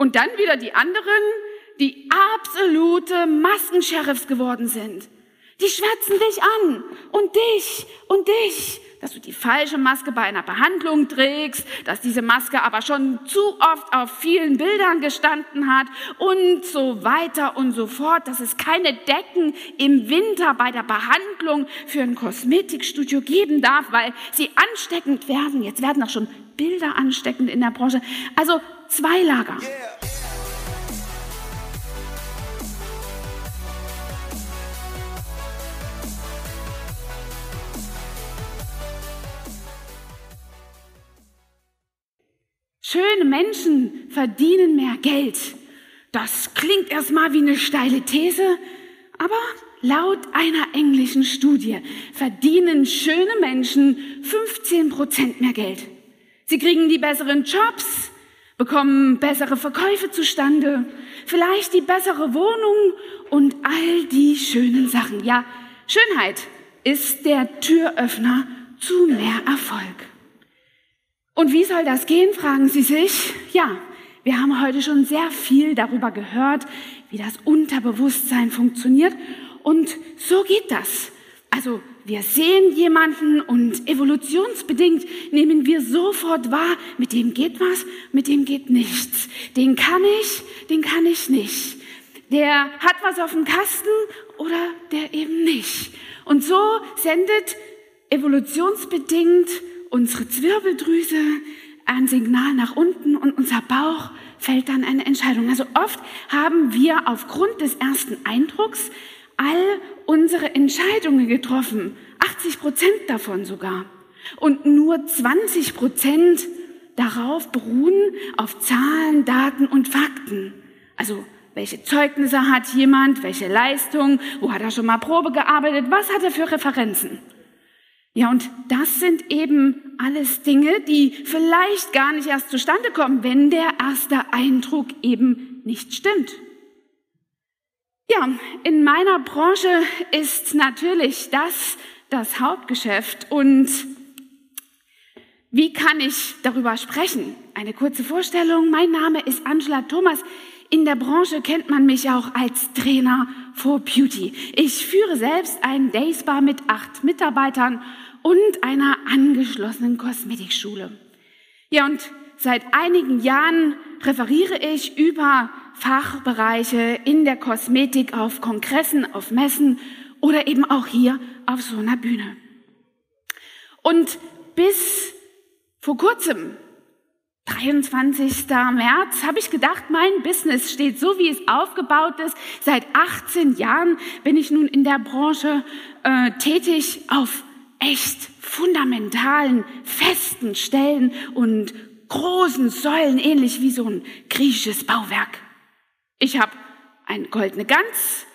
Und dann wieder die anderen, die absolute Maskensheriffs geworden sind. Die schwärzen dich an und dich und dich, dass du die falsche Maske bei einer Behandlung trägst, dass diese Maske aber schon zu oft auf vielen Bildern gestanden hat und so weiter und so fort, dass es keine Decken im Winter bei der Behandlung für ein Kosmetikstudio geben darf, weil sie ansteckend werden. Jetzt werden auch schon Bilder ansteckend in der Branche. Also zwei Lager. Yeah. Schöne Menschen verdienen mehr Geld. Das klingt erstmal wie eine steile These, aber laut einer englischen Studie verdienen schöne Menschen 15 Prozent mehr Geld. Sie kriegen die besseren Jobs, bekommen bessere Verkäufe zustande, vielleicht die bessere Wohnung und all die schönen Sachen. Ja, Schönheit ist der Türöffner zu mehr Erfolg. Und wie soll das gehen, fragen Sie sich? Ja, wir haben heute schon sehr viel darüber gehört, wie das Unterbewusstsein funktioniert. Und so geht das. Also wir sehen jemanden und evolutionsbedingt nehmen wir sofort wahr, mit dem geht was, mit dem geht nichts. Den kann ich, den kann ich nicht. Der hat was auf dem Kasten oder der eben nicht. Und so sendet evolutionsbedingt unsere Zwirbeldrüse ein Signal nach unten und unser Bauch fällt dann eine Entscheidung. Also oft haben wir aufgrund des ersten Eindrucks all unsere Entscheidungen getroffen, 80 Prozent davon sogar. Und nur 20 Prozent darauf beruhen auf Zahlen, Daten und Fakten. Also welche Zeugnisse hat jemand, welche Leistung, wo hat er schon mal Probe gearbeitet, was hat er für Referenzen. Ja, und das sind eben alles Dinge, die vielleicht gar nicht erst zustande kommen, wenn der erste Eindruck eben nicht stimmt. Ja, in meiner Branche ist natürlich das das Hauptgeschäft und wie kann ich darüber sprechen? Eine kurze Vorstellung. Mein Name ist Angela Thomas. In der Branche kennt man mich auch als Trainer for Beauty. Ich führe selbst einen Day mit acht Mitarbeitern und einer angeschlossenen Kosmetikschule. Ja, und seit einigen Jahren referiere ich über Fachbereiche in der Kosmetik auf Kongressen, auf Messen oder eben auch hier auf so einer Bühne. Und bis vor kurzem, 23. März, habe ich gedacht, mein Business steht so, wie es aufgebaut ist. Seit 18 Jahren bin ich nun in der Branche äh, tätig auf echt fundamentalen, festen Stellen und großen Säulen, ähnlich wie so ein griechisches Bauwerk. Ich habe eine goldene Gans,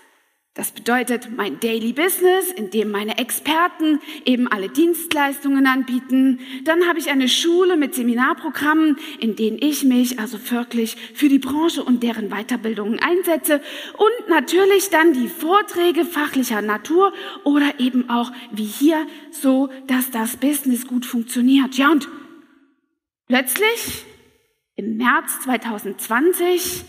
das bedeutet mein Daily Business, in dem meine Experten eben alle Dienstleistungen anbieten. Dann habe ich eine Schule mit Seminarprogrammen, in denen ich mich also wirklich für die Branche und deren Weiterbildungen einsetze. Und natürlich dann die Vorträge fachlicher Natur oder eben auch wie hier so, dass das Business gut funktioniert. Ja, und plötzlich im März 2020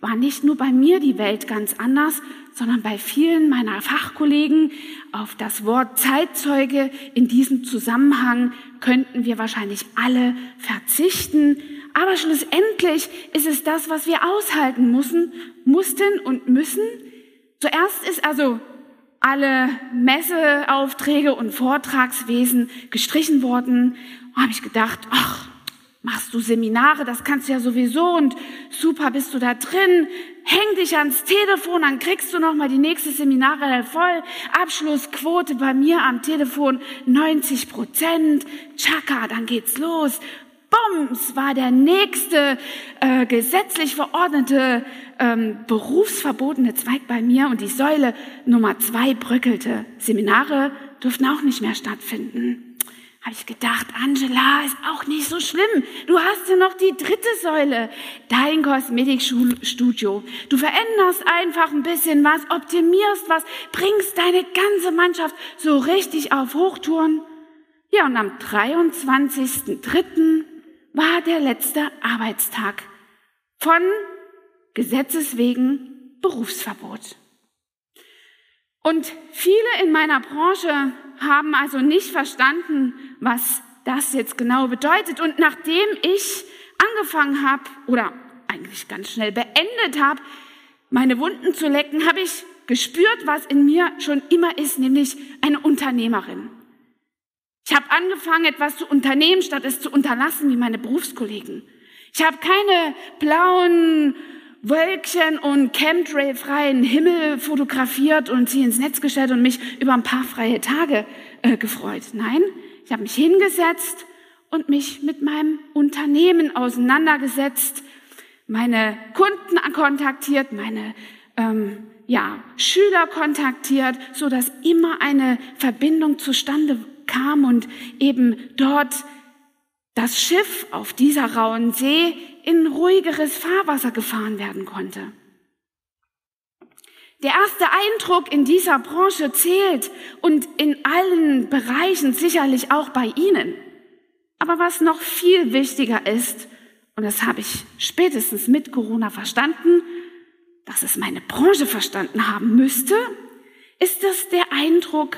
war nicht nur bei mir die Welt ganz anders, sondern bei vielen meiner Fachkollegen auf das Wort Zeitzeuge in diesem Zusammenhang könnten wir wahrscheinlich alle verzichten. Aber schlussendlich ist es das, was wir aushalten müssen, mussten und müssen. Zuerst ist also alle Messeaufträge und Vortragswesen gestrichen worden. Habe ich gedacht, ach, machst du Seminare, das kannst du ja sowieso und super bist du da drin, häng dich ans Telefon, dann kriegst du noch mal die nächste Seminare voll. Abschlussquote bei mir am Telefon 90 Prozent. Chaka, dann geht's los. Bums war der nächste äh, gesetzlich verordnete ähm, berufsverbotene Zweig bei mir und die Säule Nummer zwei bröckelte. Seminare durften auch nicht mehr stattfinden habe ich gedacht, Angela, ist auch nicht so schlimm. Du hast ja noch die dritte Säule, dein Kosmetikstudio. Du veränderst einfach ein bisschen was, optimierst was, bringst deine ganze Mannschaft so richtig auf Hochtouren. Ja, und am 23.03. war der letzte Arbeitstag von Gesetzes wegen Berufsverbot. Und viele in meiner Branche haben also nicht verstanden, was das jetzt genau bedeutet. Und nachdem ich angefangen habe oder eigentlich ganz schnell beendet habe, meine Wunden zu lecken, habe ich gespürt, was in mir schon immer ist, nämlich eine Unternehmerin. Ich habe angefangen, etwas zu unternehmen, statt es zu unterlassen, wie meine Berufskollegen. Ich habe keine blauen Wölkchen und Chemtrail-freien Himmel fotografiert und sie ins Netz gestellt und mich über ein paar freie Tage äh, gefreut. Nein, ich habe mich hingesetzt und mich mit meinem Unternehmen auseinandergesetzt, meine Kunden kontaktiert, meine ähm, ja, Schüler kontaktiert, so dass immer eine Verbindung zustande kam und eben dort das Schiff auf dieser rauen See in ruhigeres Fahrwasser gefahren werden konnte. Der erste Eindruck in dieser Branche zählt und in allen Bereichen sicherlich auch bei Ihnen. Aber was noch viel wichtiger ist, und das habe ich spätestens mit Corona verstanden, dass es meine Branche verstanden haben müsste, ist dass der Eindruck,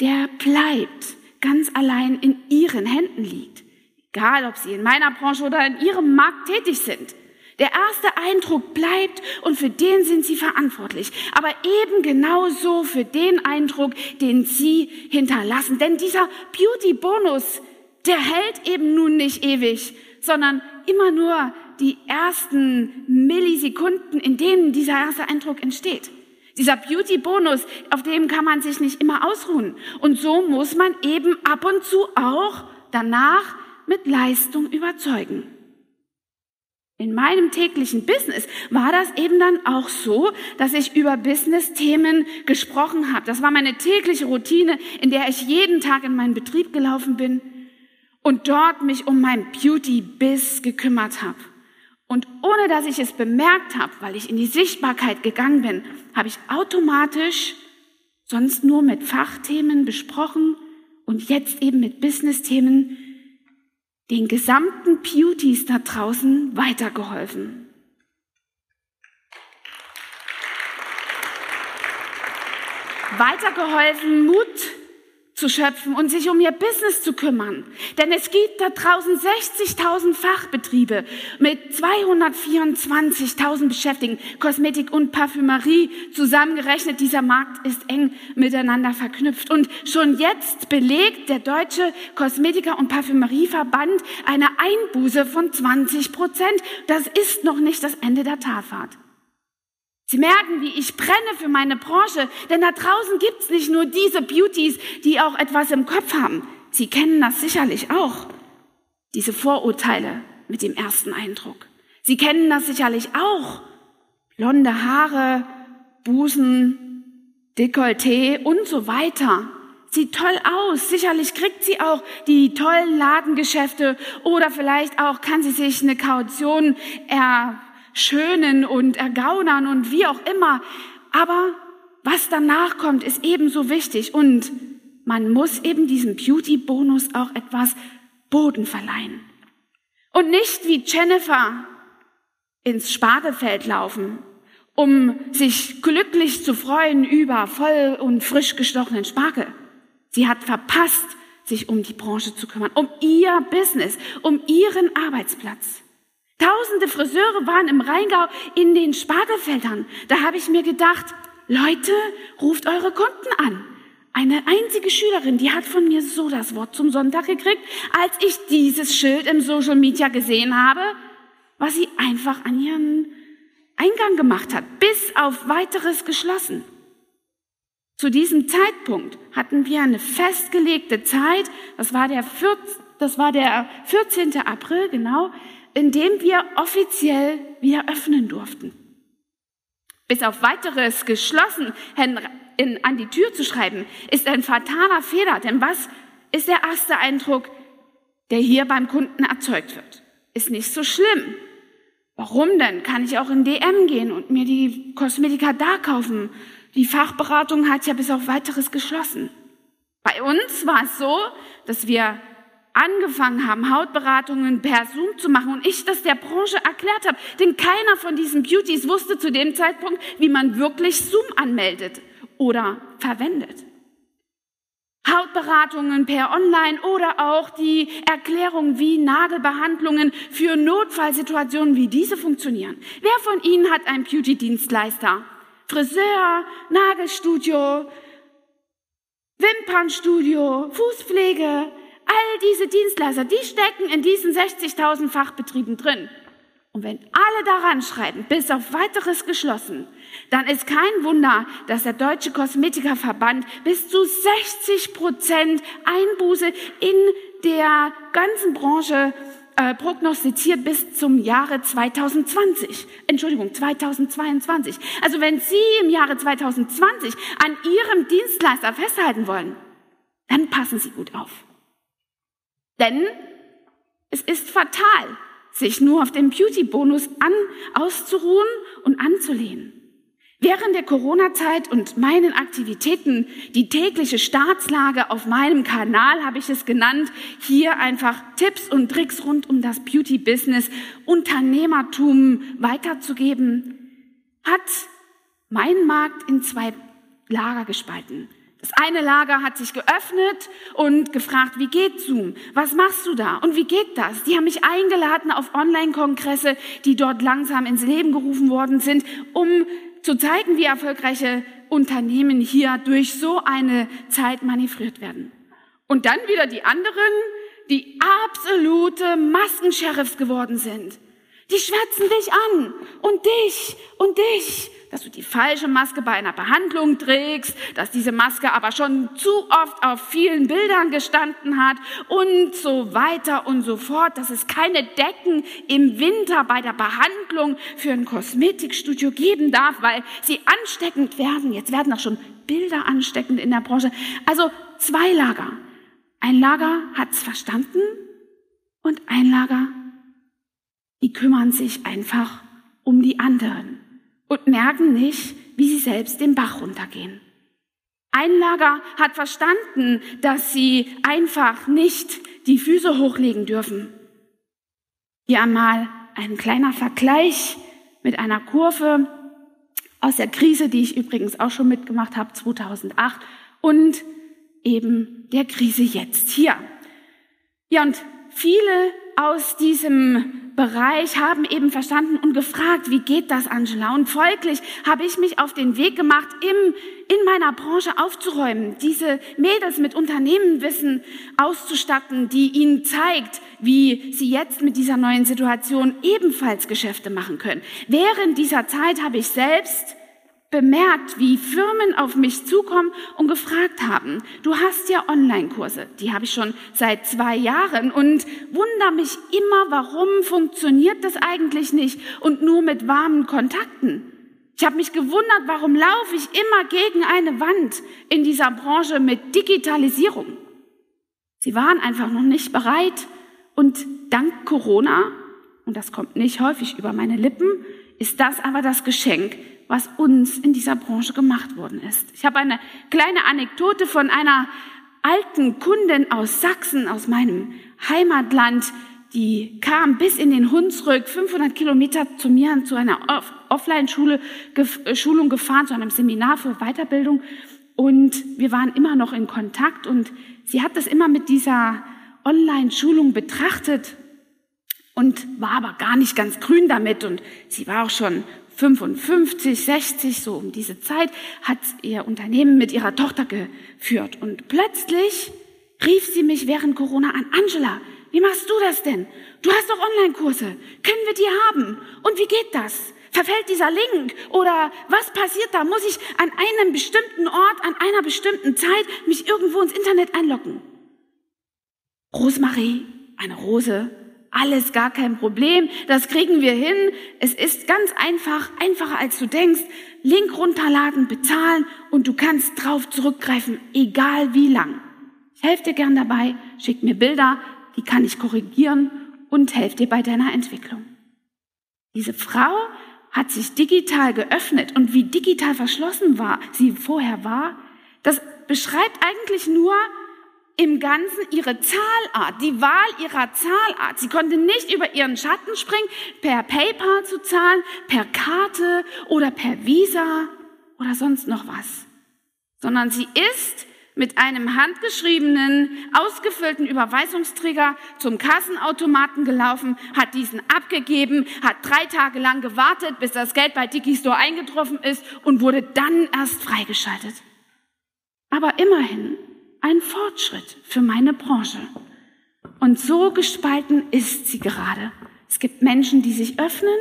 der bleibt, ganz allein in Ihren Händen liegt. Egal, ob Sie in meiner Branche oder in Ihrem Markt tätig sind. Der erste Eindruck bleibt und für den sind Sie verantwortlich. Aber eben genauso für den Eindruck, den Sie hinterlassen. Denn dieser Beauty-Bonus, der hält eben nun nicht ewig, sondern immer nur die ersten Millisekunden, in denen dieser erste Eindruck entsteht. Dieser Beauty-Bonus, auf dem kann man sich nicht immer ausruhen. Und so muss man eben ab und zu auch danach mit Leistung überzeugen. In meinem täglichen Business war das eben dann auch so, dass ich über Business-Themen gesprochen habe. Das war meine tägliche Routine, in der ich jeden Tag in meinen Betrieb gelaufen bin und dort mich um mein Beauty-Biss gekümmert habe. Und ohne dass ich es bemerkt habe, weil ich in die Sichtbarkeit gegangen bin, habe ich automatisch sonst nur mit Fachthemen besprochen und jetzt eben mit Business-Themen den gesamten Beauties da draußen weitergeholfen. Weitergeholfen, Mut zu schöpfen und sich um ihr Business zu kümmern. Denn es gibt da draußen 60.000 Fachbetriebe mit 224.000 Beschäftigten, Kosmetik und Parfümerie zusammengerechnet. Dieser Markt ist eng miteinander verknüpft. Und schon jetzt belegt der Deutsche Kosmetiker- und Parfümerieverband eine Einbuße von 20 Prozent. Das ist noch nicht das Ende der Talfahrt. Sie merken, wie ich brenne für meine Branche, denn da draußen gibt's nicht nur diese Beauties, die auch etwas im Kopf haben. Sie kennen das sicherlich auch, diese Vorurteile mit dem ersten Eindruck. Sie kennen das sicherlich auch. Blonde Haare, Busen, Dekolleté und so weiter. Sieht toll aus. Sicherlich kriegt sie auch die tollen Ladengeschäfte oder vielleicht auch kann sie sich eine Kaution er schönen und ergaunern und wie auch immer. Aber was danach kommt, ist ebenso wichtig. Und man muss eben diesem Beauty-Bonus auch etwas Boden verleihen. Und nicht wie Jennifer ins Spargelfeld laufen, um sich glücklich zu freuen über voll und frisch gestochenen Spargel. Sie hat verpasst, sich um die Branche zu kümmern, um ihr Business, um ihren Arbeitsplatz. Tausende Friseure waren im Rheingau in den Spargelfeldern. Da habe ich mir gedacht, Leute, ruft eure Kunden an. Eine einzige Schülerin, die hat von mir so das Wort zum Sonntag gekriegt, als ich dieses Schild im Social Media gesehen habe, was sie einfach an ihren Eingang gemacht hat, bis auf weiteres geschlossen. Zu diesem Zeitpunkt hatten wir eine festgelegte Zeit, das war der, 14, das war der 14. April, genau, in dem wir offiziell wieder öffnen durften. Bis auf weiteres geschlossen in, an die Tür zu schreiben, ist ein fataler Fehler. Denn was ist der erste Eindruck, der hier beim Kunden erzeugt wird? Ist nicht so schlimm. Warum denn? Kann ich auch in DM gehen und mir die Kosmetika da kaufen? Die Fachberatung hat ja bis auf weiteres geschlossen. Bei uns war es so, dass wir angefangen haben, Hautberatungen per Zoom zu machen und ich das der Branche erklärt habe. Denn keiner von diesen Beauties wusste zu dem Zeitpunkt, wie man wirklich Zoom anmeldet oder verwendet. Hautberatungen per Online oder auch die Erklärung, wie Nagelbehandlungen für Notfallsituationen wie diese funktionieren. Wer von Ihnen hat einen Beauty-Dienstleister? Friseur, Nagelstudio, Wimpernstudio, Fußpflege, all diese Dienstleister, die stecken in diesen 60.000 Fachbetrieben drin. Und wenn alle daran schreiben, bis auf weiteres geschlossen, dann ist kein Wunder, dass der Deutsche Kosmetikerverband bis zu 60 Prozent Einbuße in der ganzen Branche äh, prognostiziert bis zum Jahre 2020. Entschuldigung, 2022. Also wenn Sie im Jahre 2020 an Ihrem Dienstleister festhalten wollen, dann passen Sie gut auf. Denn es ist fatal, sich nur auf den Beauty-Bonus an, auszuruhen und anzulehnen. Während der Corona-Zeit und meinen Aktivitäten, die tägliche Staatslage auf meinem Kanal habe ich es genannt, hier einfach Tipps und Tricks rund um das Beauty-Business, Unternehmertum weiterzugeben, hat mein Markt in zwei Lager gespalten. Das eine Lager hat sich geöffnet und gefragt, wie geht Zoom? Was machst du da? Und wie geht das? Die haben mich eingeladen auf Online-Kongresse, die dort langsam ins Leben gerufen worden sind, um zu zeigen, wie erfolgreiche Unternehmen hier durch so eine Zeit manövriert werden. Und dann wieder die anderen, die absolute Maskensheriffs geworden sind. Die schwärzen dich an und dich und dich dass du die falsche Maske bei einer Behandlung trägst, dass diese Maske aber schon zu oft auf vielen Bildern gestanden hat und so weiter und so fort, dass es keine Decken im Winter bei der Behandlung für ein Kosmetikstudio geben darf, weil sie ansteckend werden. Jetzt werden auch schon Bilder ansteckend in der Branche. Also zwei Lager. Ein Lager hat's verstanden und ein Lager, die kümmern sich einfach um die anderen und merken nicht, wie sie selbst den Bach runtergehen. Ein Lager hat verstanden, dass sie einfach nicht die Füße hochlegen dürfen. Hier einmal ein kleiner Vergleich mit einer Kurve aus der Krise, die ich übrigens auch schon mitgemacht habe, 2008, und eben der Krise jetzt hier. Ja, und viele aus diesem Bereich haben eben verstanden und gefragt, wie geht das, Angela? Und folglich habe ich mich auf den Weg gemacht, im, in meiner Branche aufzuräumen, diese Mädels mit Unternehmenwissen auszustatten, die ihnen zeigt, wie sie jetzt mit dieser neuen Situation ebenfalls Geschäfte machen können. Während dieser Zeit habe ich selbst bemerkt, wie Firmen auf mich zukommen und gefragt haben, du hast ja Online-Kurse, die habe ich schon seit zwei Jahren und wundere mich immer, warum funktioniert das eigentlich nicht und nur mit warmen Kontakten. Ich habe mich gewundert, warum laufe ich immer gegen eine Wand in dieser Branche mit Digitalisierung. Sie waren einfach noch nicht bereit und dank Corona, und das kommt nicht häufig über meine Lippen, ist das aber das Geschenk, was uns in dieser Branche gemacht worden ist. Ich habe eine kleine Anekdote von einer alten Kundin aus Sachsen, aus meinem Heimatland, die kam bis in den Hunsrück, 500 Kilometer zu mir, zu einer Offline-Schule, äh, Schulung gefahren, zu einem Seminar für Weiterbildung. Und wir waren immer noch in Kontakt und sie hat das immer mit dieser Online-Schulung betrachtet und war aber gar nicht ganz grün damit und sie war auch schon 55, 60, so um diese Zeit, hat ihr Unternehmen mit ihrer Tochter geführt. Und plötzlich rief sie mich während Corona an, Angela, wie machst du das denn? Du hast doch Online-Kurse. Können wir die haben? Und wie geht das? Verfällt dieser Link? Oder was passiert da? Muss ich an einem bestimmten Ort, an einer bestimmten Zeit mich irgendwo ins Internet einloggen? Rosemarie, eine Rose, alles gar kein Problem, das kriegen wir hin. Es ist ganz einfach, einfacher als du denkst. Link runterladen, bezahlen und du kannst drauf zurückgreifen, egal wie lang. Ich helfe dir gern dabei, schick mir Bilder, die kann ich korrigieren und helfe dir bei deiner Entwicklung. Diese Frau hat sich digital geöffnet und wie digital verschlossen war sie vorher war, das beschreibt eigentlich nur im Ganzen ihre Zahlart, die Wahl ihrer Zahlart. Sie konnte nicht über ihren Schatten springen, per PayPal zu zahlen, per Karte oder per Visa oder sonst noch was, sondern sie ist mit einem handgeschriebenen, ausgefüllten Überweisungsträger zum Kassenautomaten gelaufen, hat diesen abgegeben, hat drei Tage lang gewartet, bis das Geld bei Digistore eingetroffen ist und wurde dann erst freigeschaltet. Aber immerhin ein Fortschritt für meine Branche. Und so gespalten ist sie gerade. Es gibt Menschen, die sich öffnen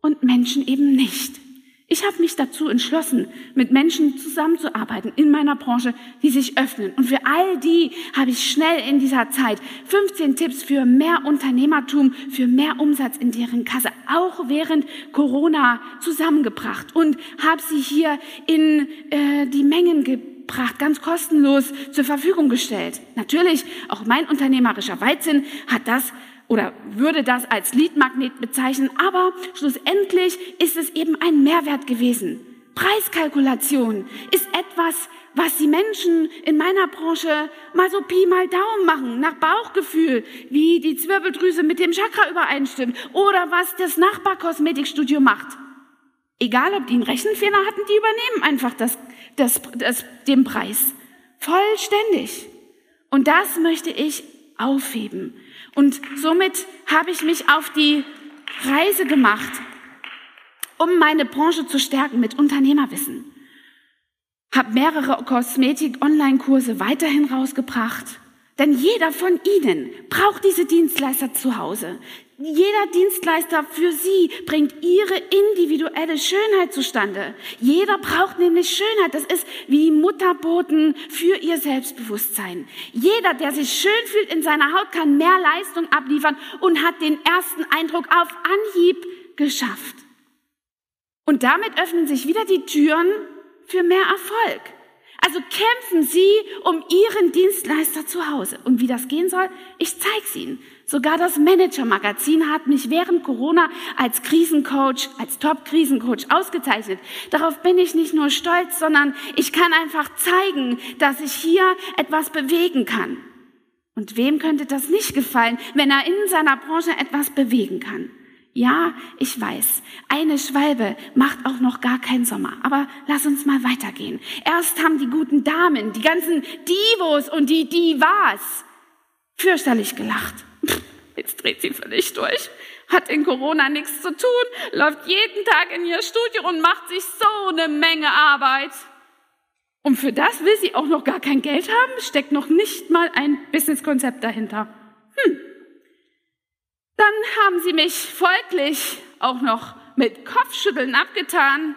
und Menschen eben nicht. Ich habe mich dazu entschlossen, mit Menschen zusammenzuarbeiten in meiner Branche, die sich öffnen. Und für all die habe ich schnell in dieser Zeit 15 Tipps für mehr Unternehmertum, für mehr Umsatz in deren Kasse, auch während Corona zusammengebracht und habe sie hier in äh, die Mengen gebracht, ganz kostenlos zur Verfügung gestellt. Natürlich, auch mein unternehmerischer Weitsinn hat das oder würde das als Leadmagnet bezeichnen, aber schlussendlich ist es eben ein Mehrwert gewesen. Preiskalkulation ist etwas, was die Menschen in meiner Branche mal so Pi mal Daumen machen, nach Bauchgefühl, wie die Zwirbeldrüse mit dem Chakra übereinstimmt oder was das Nachbarkosmetikstudio macht. Egal, ob die einen Rechenfehler hatten, die übernehmen einfach das, das, das, den Preis. Vollständig. Und das möchte ich aufheben. Und somit habe ich mich auf die Reise gemacht, um meine Branche zu stärken mit Unternehmerwissen. Habe mehrere Kosmetik-Online-Kurse weiterhin rausgebracht. Denn jeder von Ihnen braucht diese Dienstleister zu Hause. Jeder Dienstleister für Sie bringt Ihre individuelle Schönheit zustande. Jeder braucht nämlich Schönheit. Das ist wie Mutterboten für Ihr Selbstbewusstsein. Jeder, der sich schön fühlt in seiner Haut, kann mehr Leistung abliefern und hat den ersten Eindruck auf Anhieb geschafft. Und damit öffnen sich wieder die Türen für mehr Erfolg. Also kämpfen Sie um Ihren Dienstleister zu Hause. Und wie das gehen soll, ich zeige es Ihnen. Sogar das Manager-Magazin hat mich während Corona als Krisencoach, als Top-Krisencoach ausgezeichnet. Darauf bin ich nicht nur stolz, sondern ich kann einfach zeigen, dass ich hier etwas bewegen kann. Und wem könnte das nicht gefallen, wenn er in seiner Branche etwas bewegen kann? Ja, ich weiß, eine Schwalbe macht auch noch gar keinen Sommer. Aber lass uns mal weitergehen. Erst haben die guten Damen, die ganzen Divos und die Divas fürchterlich gelacht. Jetzt dreht sie völlig durch. Hat in Corona nichts zu tun, läuft jeden Tag in ihr Studio und macht sich so eine Menge Arbeit. Und für das will sie auch noch gar kein Geld haben, steckt noch nicht mal ein Businesskonzept dahinter. Hm, dann haben sie mich folglich auch noch mit Kopfschütteln abgetan.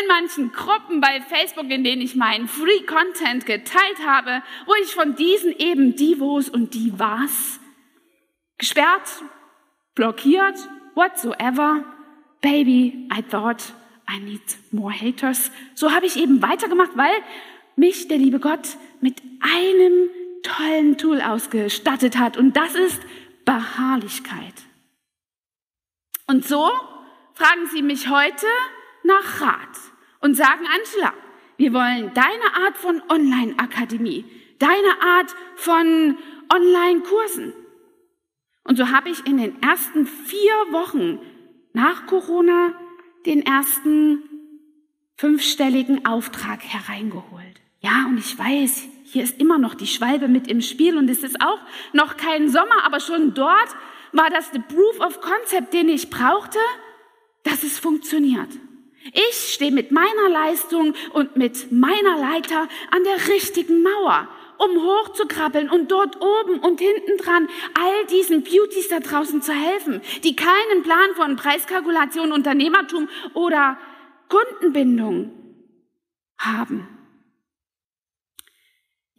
In manchen Gruppen bei Facebook, in denen ich meinen Free Content geteilt habe, wo ich von diesen eben Divos und Divas gesperrt, blockiert, whatsoever. Baby, I thought I need more haters. So habe ich eben weitergemacht, weil mich der liebe Gott mit einem tollen Tool ausgestattet hat. Und das ist Beharrlichkeit. Und so fragen sie mich heute nach Rat und sagen, Angela, wir wollen deine Art von Online-Akademie, deine Art von Online-Kursen. Und so habe ich in den ersten vier Wochen nach Corona den ersten fünfstelligen Auftrag hereingeholt. Ja, und ich weiß, hier ist immer noch die Schwalbe mit im Spiel und es ist auch noch kein Sommer, aber schon dort war das der Proof of Concept, den ich brauchte, dass es funktioniert. Ich stehe mit meiner Leistung und mit meiner Leiter an der richtigen Mauer, um hochzukrabbeln und dort oben und hinten dran all diesen Beauties da draußen zu helfen, die keinen Plan von Preiskalkulation, Unternehmertum oder Kundenbindung haben.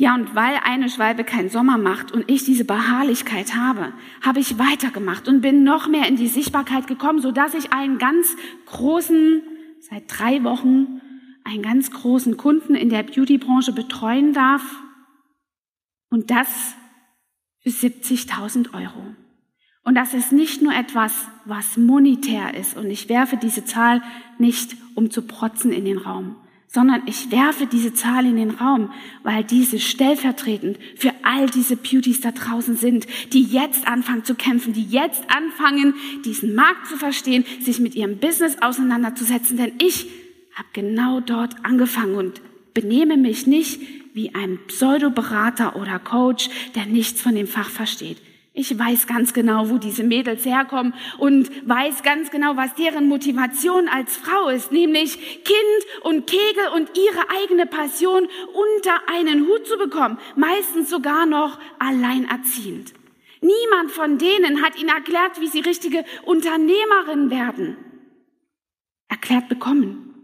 Ja, und weil eine Schwalbe keinen Sommer macht und ich diese Beharrlichkeit habe, habe ich weitergemacht und bin noch mehr in die Sichtbarkeit gekommen, so dass ich einen ganz großen, seit drei Wochen, einen ganz großen Kunden in der Beautybranche betreuen darf. Und das für 70.000 Euro. Und das ist nicht nur etwas, was monetär ist. Und ich werfe diese Zahl nicht, um zu protzen in den Raum, sondern ich werfe diese Zahl in den Raum, weil diese stellvertretend für all diese Beauties da draußen sind, die jetzt anfangen zu kämpfen, die jetzt anfangen, diesen Markt zu verstehen, sich mit ihrem Business auseinanderzusetzen. Denn ich habe genau dort angefangen und benehme mich nicht wie ein Pseudoberater oder Coach, der nichts von dem Fach versteht. Ich weiß ganz genau, wo diese Mädels herkommen und weiß ganz genau, was deren Motivation als Frau ist, nämlich Kind und Kegel und ihre eigene Passion unter einen Hut zu bekommen, meistens sogar noch alleinerziehend. Niemand von denen hat ihnen erklärt, wie sie richtige Unternehmerin werden. Erklärt bekommen.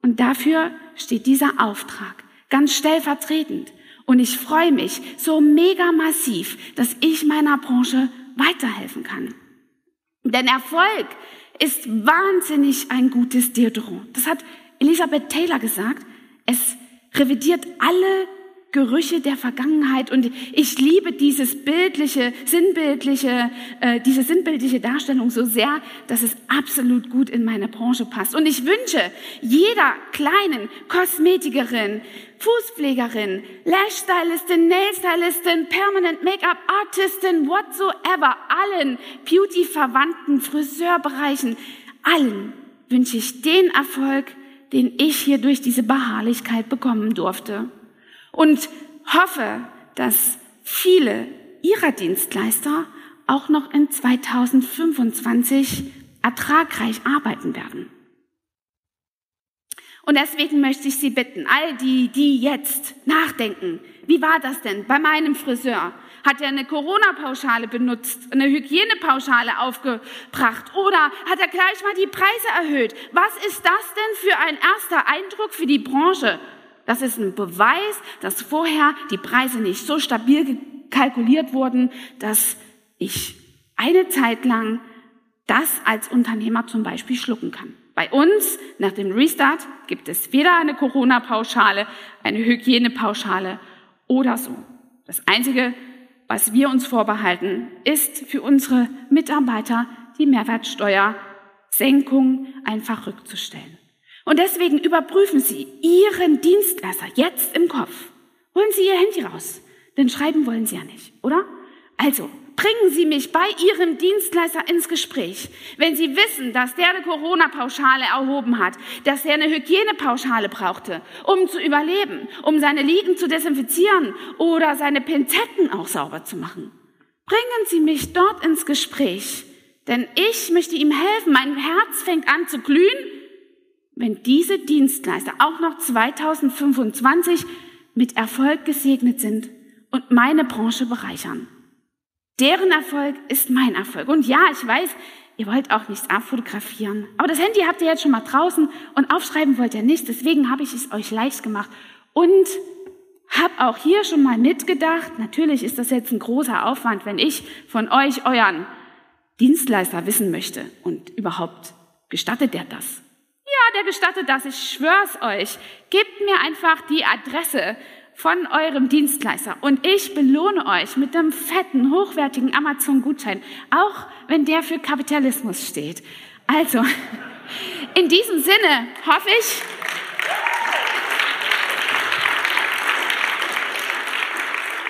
Und dafür steht dieser Auftrag, ganz stellvertretend. Und ich freue mich so mega massiv, dass ich meiner Branche weiterhelfen kann. Denn Erfolg ist wahnsinnig ein gutes Deodorant. Das hat Elisabeth Taylor gesagt. Es revidiert alle Gerüche der Vergangenheit und ich liebe dieses bildliche, sinnbildliche, äh, diese sinnbildliche Darstellung so sehr, dass es absolut gut in meine Branche passt. Und ich wünsche jeder kleinen Kosmetikerin, Fußpflegerin, Lashstylistin, Nailstylistin, Permanent Make-up Artistin, whatsoever, allen Beauty-Verwandten, Friseurbereichen, allen wünsche ich den Erfolg, den ich hier durch diese Beharrlichkeit bekommen durfte und hoffe, dass viele Ihrer Dienstleister auch noch in 2025 ertragreich arbeiten werden. Und deswegen möchte ich Sie bitten, all die, die jetzt nachdenken, wie war das denn bei meinem Friseur? Hat er eine Corona-Pauschale benutzt, eine Hygienepauschale aufgebracht oder hat er gleich mal die Preise erhöht? Was ist das denn für ein erster Eindruck für die Branche? Das ist ein Beweis, dass vorher die Preise nicht so stabil kalkuliert wurden, dass ich eine Zeit lang das als Unternehmer zum Beispiel schlucken kann. Bei uns nach dem Restart gibt es weder eine Corona-Pauschale, eine Hygienepauschale oder so. Das Einzige, was wir uns vorbehalten, ist für unsere Mitarbeiter die Mehrwertsteuersenkung einfach rückzustellen. Und deswegen überprüfen Sie Ihren Dienstleister jetzt im Kopf. Holen Sie Ihr Handy raus, denn schreiben wollen Sie ja nicht, oder? Also, bringen Sie mich bei Ihrem Dienstleister ins Gespräch. Wenn Sie wissen, dass der eine Corona-Pauschale erhoben hat, dass er eine Hygienepauschale brauchte, um zu überleben, um seine Liegen zu desinfizieren oder seine Pinzetten auch sauber zu machen. Bringen Sie mich dort ins Gespräch, denn ich möchte ihm helfen. Mein Herz fängt an zu glühen wenn diese Dienstleister auch noch 2025 mit Erfolg gesegnet sind und meine Branche bereichern. Deren Erfolg ist mein Erfolg. Und ja, ich weiß, ihr wollt auch nichts abfotografieren. Aber das Handy habt ihr jetzt schon mal draußen und aufschreiben wollt ihr nicht. Deswegen habe ich es euch leicht gemacht. Und habe auch hier schon mal mitgedacht, natürlich ist das jetzt ein großer Aufwand, wenn ich von euch euren Dienstleister wissen möchte. Und überhaupt gestattet der das? Der gestattet das, ich schwör's euch. Gebt mir einfach die Adresse von eurem Dienstleister und ich belohne euch mit einem fetten, hochwertigen Amazon-Gutschein, auch wenn der für Kapitalismus steht. Also, in diesem Sinne hoffe ich,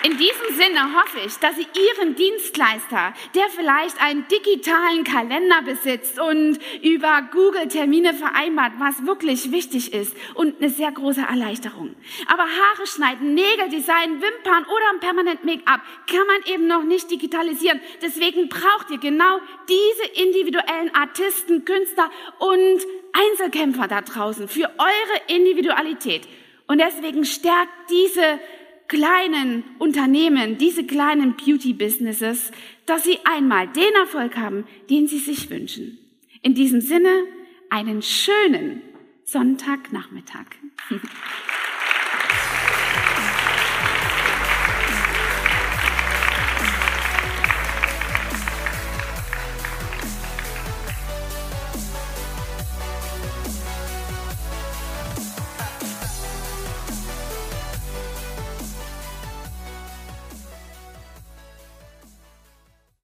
In diesem Sinne hoffe ich, dass Sie Ihren Dienstleister, der vielleicht einen digitalen Kalender besitzt und über Google Termine vereinbart, was wirklich wichtig ist und eine sehr große Erleichterung. Aber Haare schneiden, Nägel designen, Wimpern oder ein Permanent Make-up kann man eben noch nicht digitalisieren. Deswegen braucht ihr genau diese individuellen Artisten, Künstler und Einzelkämpfer da draußen für eure Individualität. Und deswegen stärkt diese kleinen Unternehmen, diese kleinen Beauty-Businesses, dass sie einmal den Erfolg haben, den sie sich wünschen. In diesem Sinne einen schönen Sonntagnachmittag.